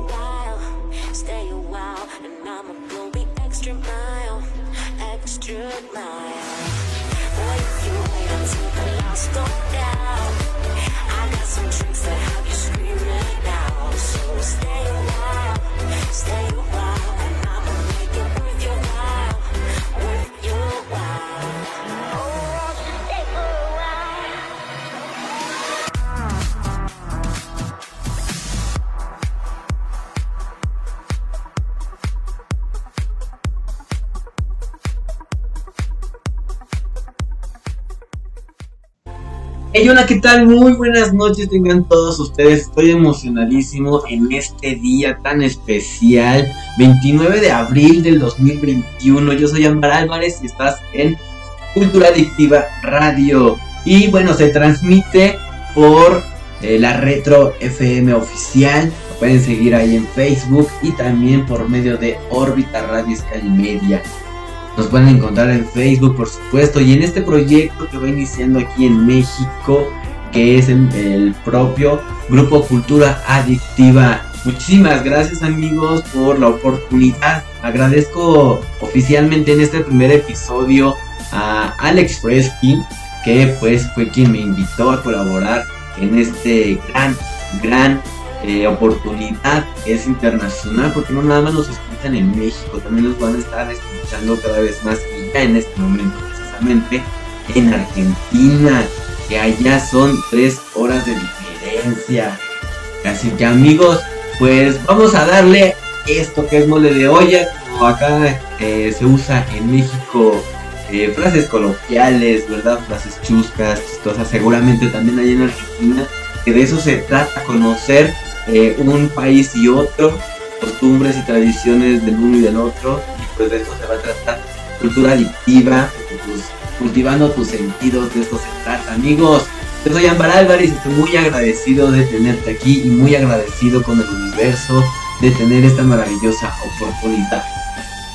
While, stay a while, and I'ma go the extra mile, extra mile. go down. Hey, hola, ¿qué tal? Muy buenas noches tengan todos ustedes. Estoy emocionadísimo en este día tan especial, 29 de abril del 2021. Yo soy Ámbar Álvarez y estás en Cultura Adictiva Radio. Y bueno, se transmite por eh, la Retro FM oficial. Pueden seguir ahí en Facebook y también por medio de Órbita Radio Sky Media. Nos pueden encontrar en Facebook, por supuesto, y en este proyecto que va iniciando aquí en México, que es el, el propio Grupo Cultura Adictiva. Muchísimas gracias amigos por la oportunidad. Agradezco oficialmente en este primer episodio a Alex Fresky, que pues fue quien me invitó a colaborar en este gran, gran eh, oportunidad es internacional porque no nada más nos escuchan en México, también nos van a estar escuchando cada vez más y ya en este momento precisamente en Argentina, que allá son tres horas de diferencia. Así que amigos, pues vamos a darle esto que es mole de olla, como acá eh, se usa en México. eh, frases coloquiales, ¿verdad? Frases chuscas, chistosas, seguramente también hay en Argentina, que de eso se trata, conocer eh, un país y otro, costumbres y tradiciones del uno y del otro, y pues de eso se va a tratar cultura adictiva, pues, cultivando tus sentidos, de esto se trata, amigos. Yo soy Ámbar Álvarez estoy muy agradecido de tenerte aquí y muy agradecido con el universo de tener esta maravillosa oportunidad.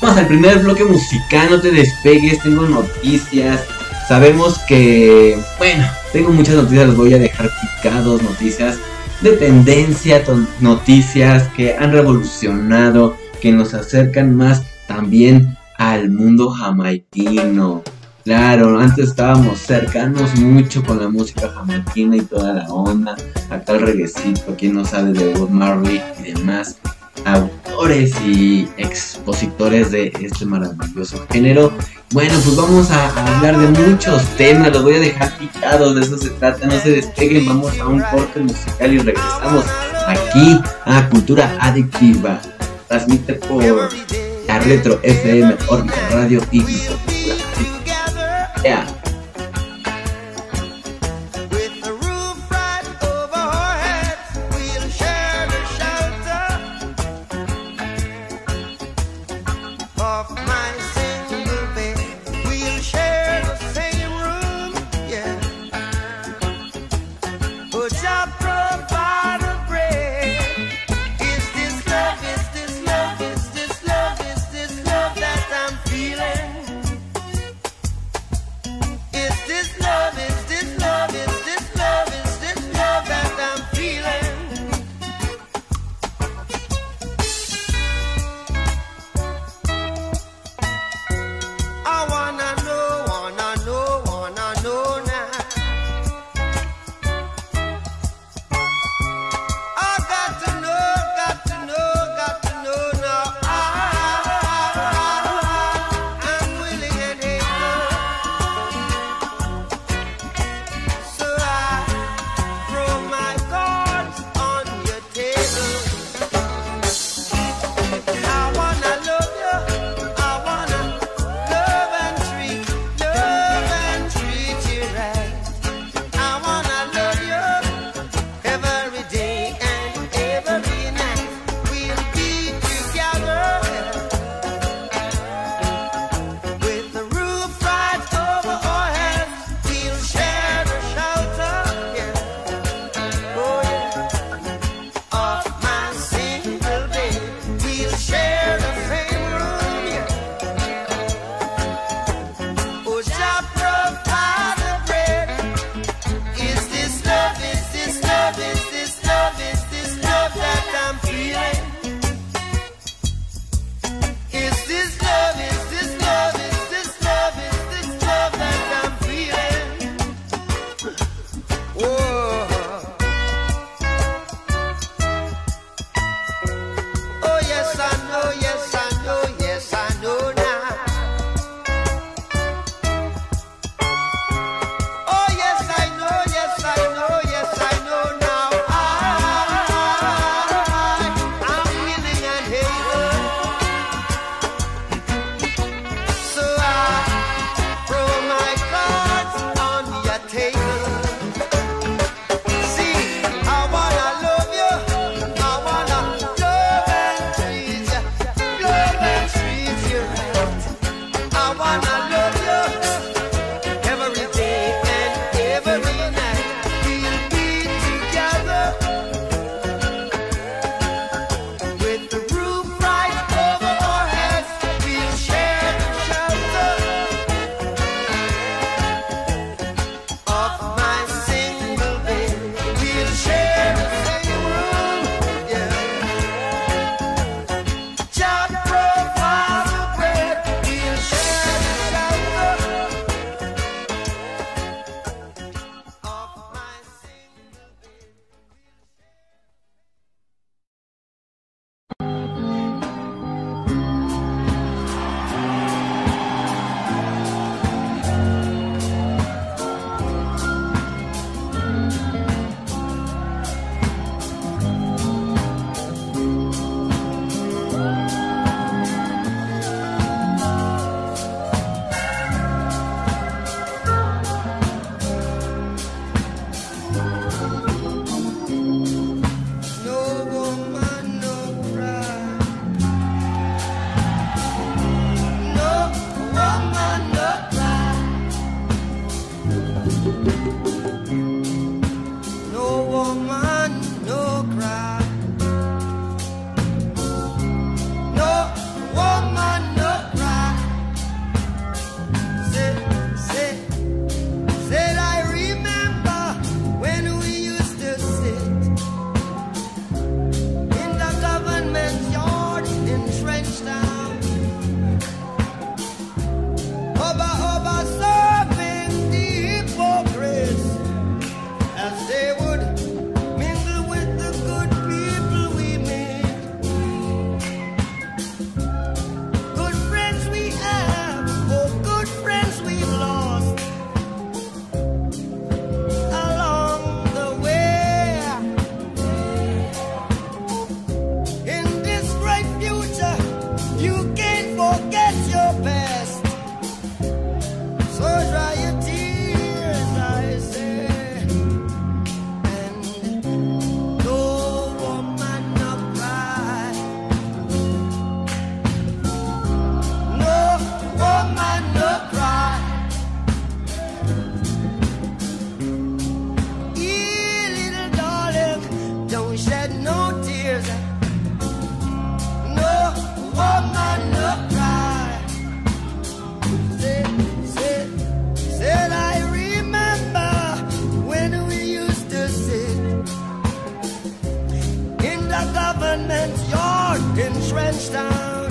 Vamos al primer bloque musical, no te despegues, tengo noticias. Sabemos que, bueno, tengo muchas noticias, los voy a dejar picados, noticias de tendencia, noticias que han revolucionado, que nos acercan más también al mundo jamaiquino. Claro, antes estábamos cercanos mucho con la música jamaiquina y toda la onda, acá el reguecito, quien no sabe de Bob Marley y demás autores y expositores de este maravilloso género. Bueno, pues vamos a, hablar de muchos temas, los voy a dejar picados, de eso se trata, no se despeguen, vamos a un corte musical y regresamos aquí a Cultura Adictiva. Transmite por la Retro FM, Órbita Radio y Cultura Adictiva. the government, you're in Trenchtown.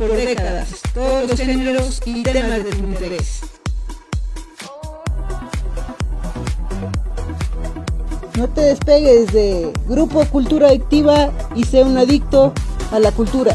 Por décadas, todos los géneros y temas de tu interés. No te despegues de Grupo Cultura Adictiva y sé un adicto a la cultura.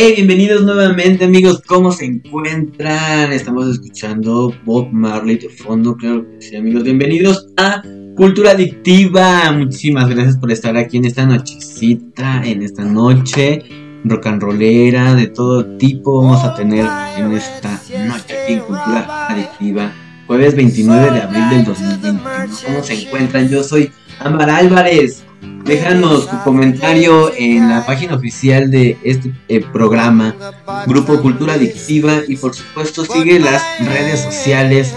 Hey, bienvenidos nuevamente amigos, ¿cómo se encuentran? Estamos escuchando Bob Marley de fondo, claro que sí amigos, bienvenidos a Cultura Adictiva. Muchísimas gracias por estar aquí en esta nochecita, en esta noche rock and rollera de todo tipo vamos a tener en esta noche aquí en Cultura Adictiva. Jueves 29 de abril del 2021. ¿Cómo se encuentran? Yo soy Ámbar Álvarez. Déjanos tu comentario en la página oficial de este eh, programa, Grupo Cultura Adictiva, y por supuesto sigue las redes sociales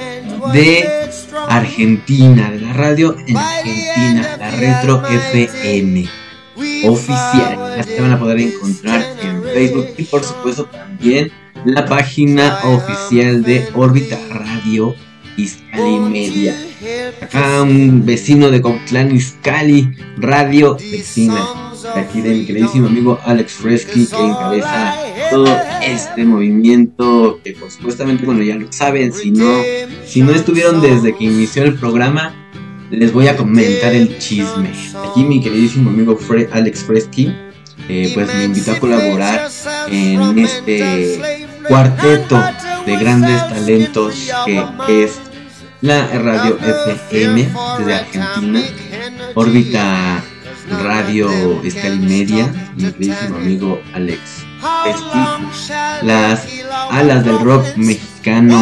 de Argentina, de la radio en Argentina, la Retro FM oficial. Las que van a poder encontrar en Facebook y por supuesto también la página oficial de Órbita Radio Iscali Media. Acá un vecino de Cotlán Iscali, radio vecina. Aquí de mi queridísimo amigo Alex Fresky que encabeza todo este movimiento que pues supuestamente bueno ya lo saben si no si no estuvieron desde que inició el programa les voy a comentar el chisme aquí mi queridísimo amigo Fre Alex Fresky eh, pues me invitó a colaborar en este cuarteto de grandes talentos que es la radio FM desde Argentina, órbita radio Escali Media, mi queridísimo amigo Alex. Las alas del rock mexicano,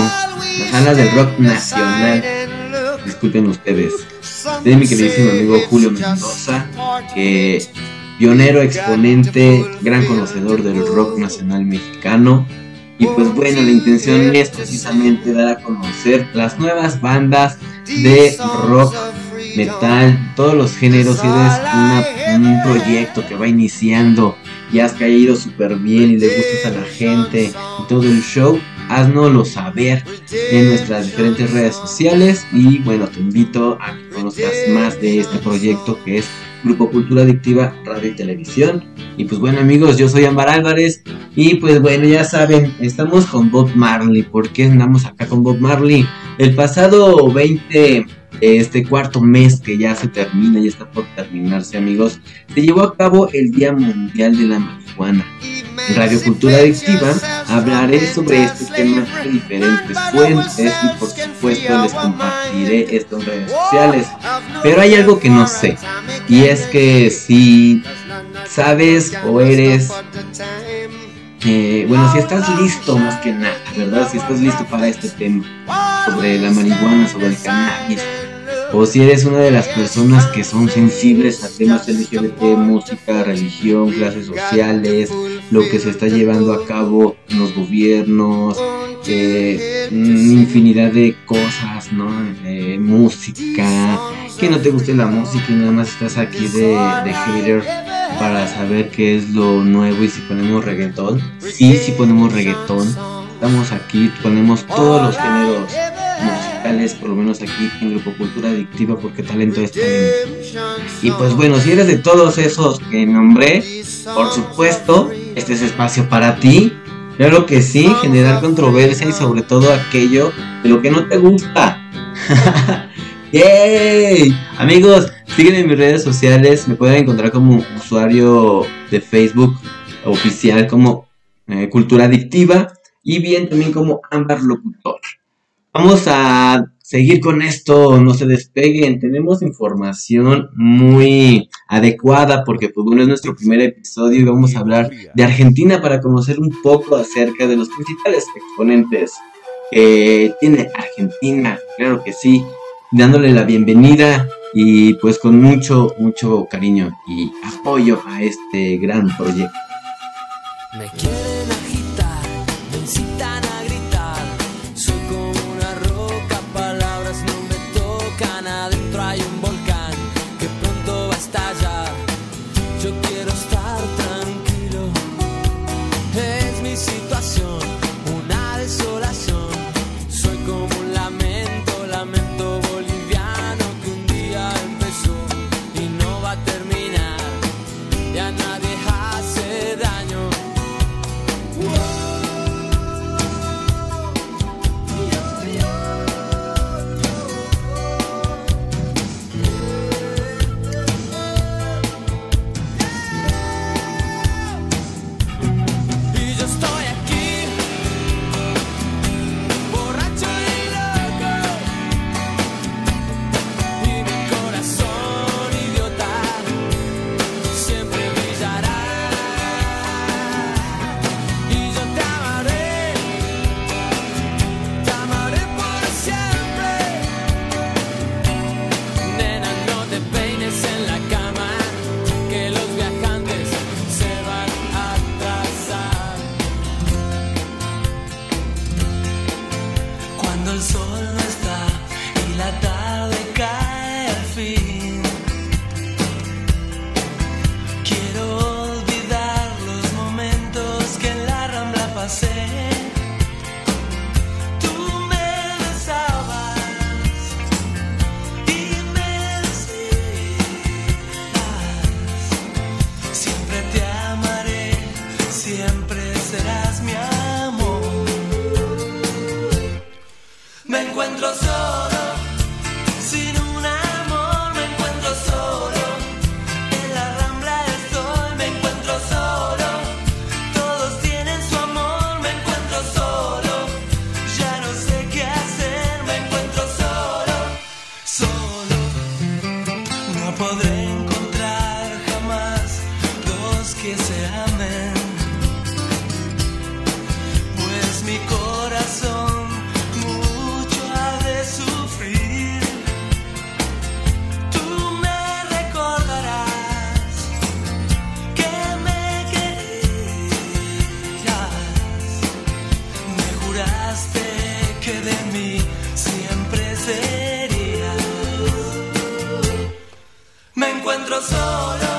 las alas del rock nacional, disculpen ustedes, de mi queridísimo amigo Julio Mendoza, que pionero, exponente, gran conocedor del rock nacional mexicano. Y pues bueno, la intención es precisamente dar a conocer las nuevas bandas de rock, metal, todos los géneros. Eres una- un proyecto que va iniciando y has caído súper bien y le gustas a la gente y todo el show, haznoslo saber en nuestras diferentes redes sociales. Y bueno, te invito a que conozcas más de este proyecto que es Grupo Cultura Adictiva Radio y Televisión. Y pues bueno amigos, yo soy Ámbar Álvarez y pues bueno, ya saben, estamos con Bob Marley. ¿Por qué andamos acá con Bob Marley? El pasado 20, este cuarto mes que ya se termina, ya está por terminarse amigos, se llevó a cabo el Día Mundial de la Marihuana. En Radio Cultura Adictiva hablaré sobre este tema de diferentes fuentes y por supuesto les compartiré esto en redes sociales. Pero hay algo que no sé y es que si sabes o eres eh, bueno, si estás listo más que nada, ¿verdad? Si estás listo para este tema sobre la marihuana, sobre el cannabis, o si eres una de las personas que son sensibles a temas LGBT, música, religión, clases sociales, lo que se está llevando a cabo en los gobiernos, eh, infinidad de cosas, ¿no? Eh, música, que no te guste la música y nada más estás aquí de, de hater para saber qué es lo nuevo y si ponemos reggaetón. Sí, si ponemos reggaetón. Estamos aquí, ponemos todos los géneros musicales, por lo menos aquí en Grupo Cultura Adictiva, porque talento es talento. Y pues bueno, si eres de todos esos que nombré, por supuesto, este es espacio para ti. Claro que sí, generar controversia y sobre todo aquello de lo que no te gusta. ¡Yay! Amigos, sígueme en mis redes sociales. Me pueden encontrar como usuario de Facebook oficial como eh, Cultura Adictiva y bien también como Ámbar Locutor. Vamos a seguir con esto, no se despeguen. Tenemos información muy adecuada porque pues, bueno, es nuestro primer episodio y vamos a hablar de Argentina para conocer un poco acerca de los principales exponentes que tiene Argentina. Claro que sí dándole la bienvenida y pues con mucho, mucho cariño y apoyo a este gran proyecto. Me nosotros solos.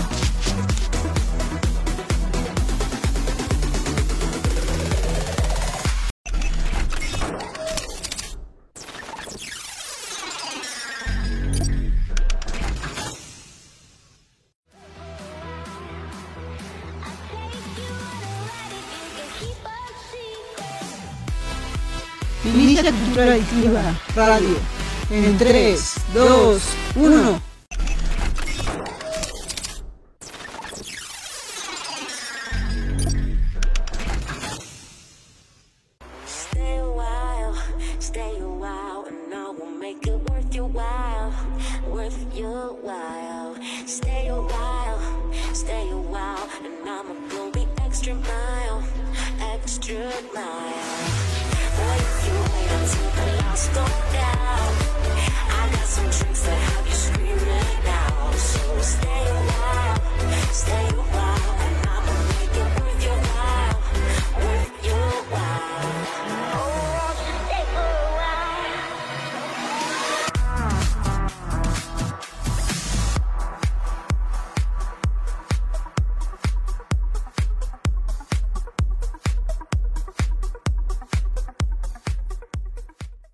A while, and I'ma go the extra mile, extra mile. go down. I got some tricks that